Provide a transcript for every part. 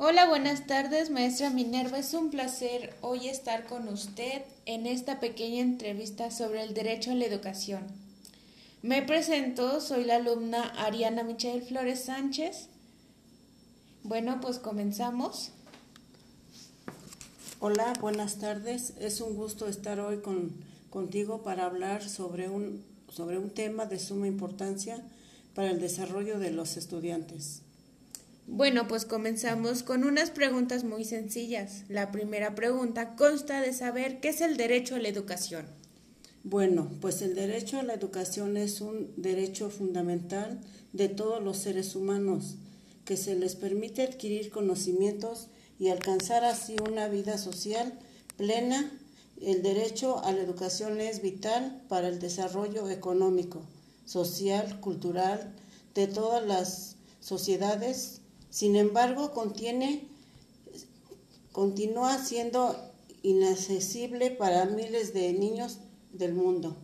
Hola, buenas tardes, maestra Minerva. Es un placer hoy estar con usted en esta pequeña entrevista sobre el derecho a la educación. Me presento, soy la alumna Ariana Michelle Flores Sánchez. Bueno, pues comenzamos. Hola, buenas tardes. Es un gusto estar hoy con, contigo para hablar sobre un, sobre un tema de suma importancia para el desarrollo de los estudiantes. Bueno, pues comenzamos con unas preguntas muy sencillas. La primera pregunta consta de saber qué es el derecho a la educación. Bueno, pues el derecho a la educación es un derecho fundamental de todos los seres humanos, que se les permite adquirir conocimientos y alcanzar así una vida social plena. El derecho a la educación es vital para el desarrollo económico, social, cultural de todas las sociedades. Sin embargo, contiene, continúa siendo inaccesible para miles de niños del mundo.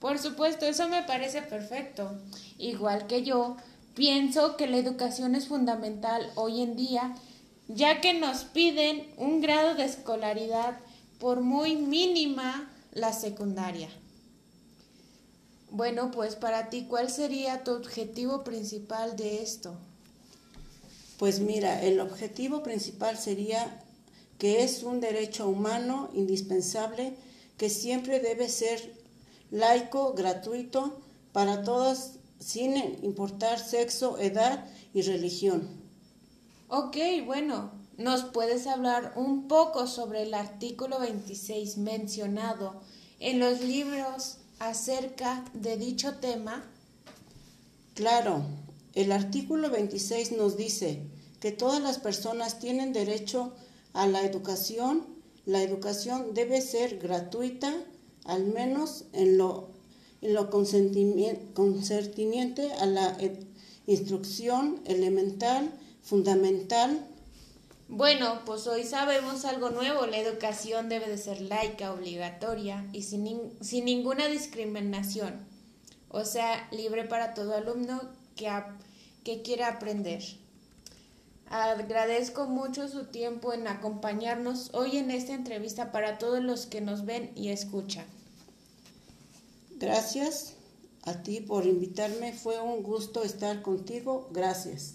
Por supuesto, eso me parece perfecto. Igual que yo, pienso que la educación es fundamental hoy en día ya que nos piden un grado de escolaridad por muy mínima la secundaria. Bueno, pues para ti, ¿cuál sería tu objetivo principal de esto? Pues mira, el objetivo principal sería que es un derecho humano indispensable que siempre debe ser laico, gratuito, para todas, sin importar sexo, edad y religión. Ok, bueno, ¿nos puedes hablar un poco sobre el artículo 26 mencionado en los libros acerca de dicho tema? Claro, el artículo 26 nos dice que todas las personas tienen derecho a la educación. La educación debe ser gratuita, al menos en lo, en lo concerniente a la instrucción elemental fundamental. Bueno, pues hoy sabemos algo nuevo. La educación debe de ser laica, obligatoria y sin, sin ninguna discriminación. O sea, libre para todo alumno que, que quiera aprender. Agradezco mucho su tiempo en acompañarnos hoy en esta entrevista para todos los que nos ven y escuchan. Gracias a ti por invitarme. Fue un gusto estar contigo. Gracias.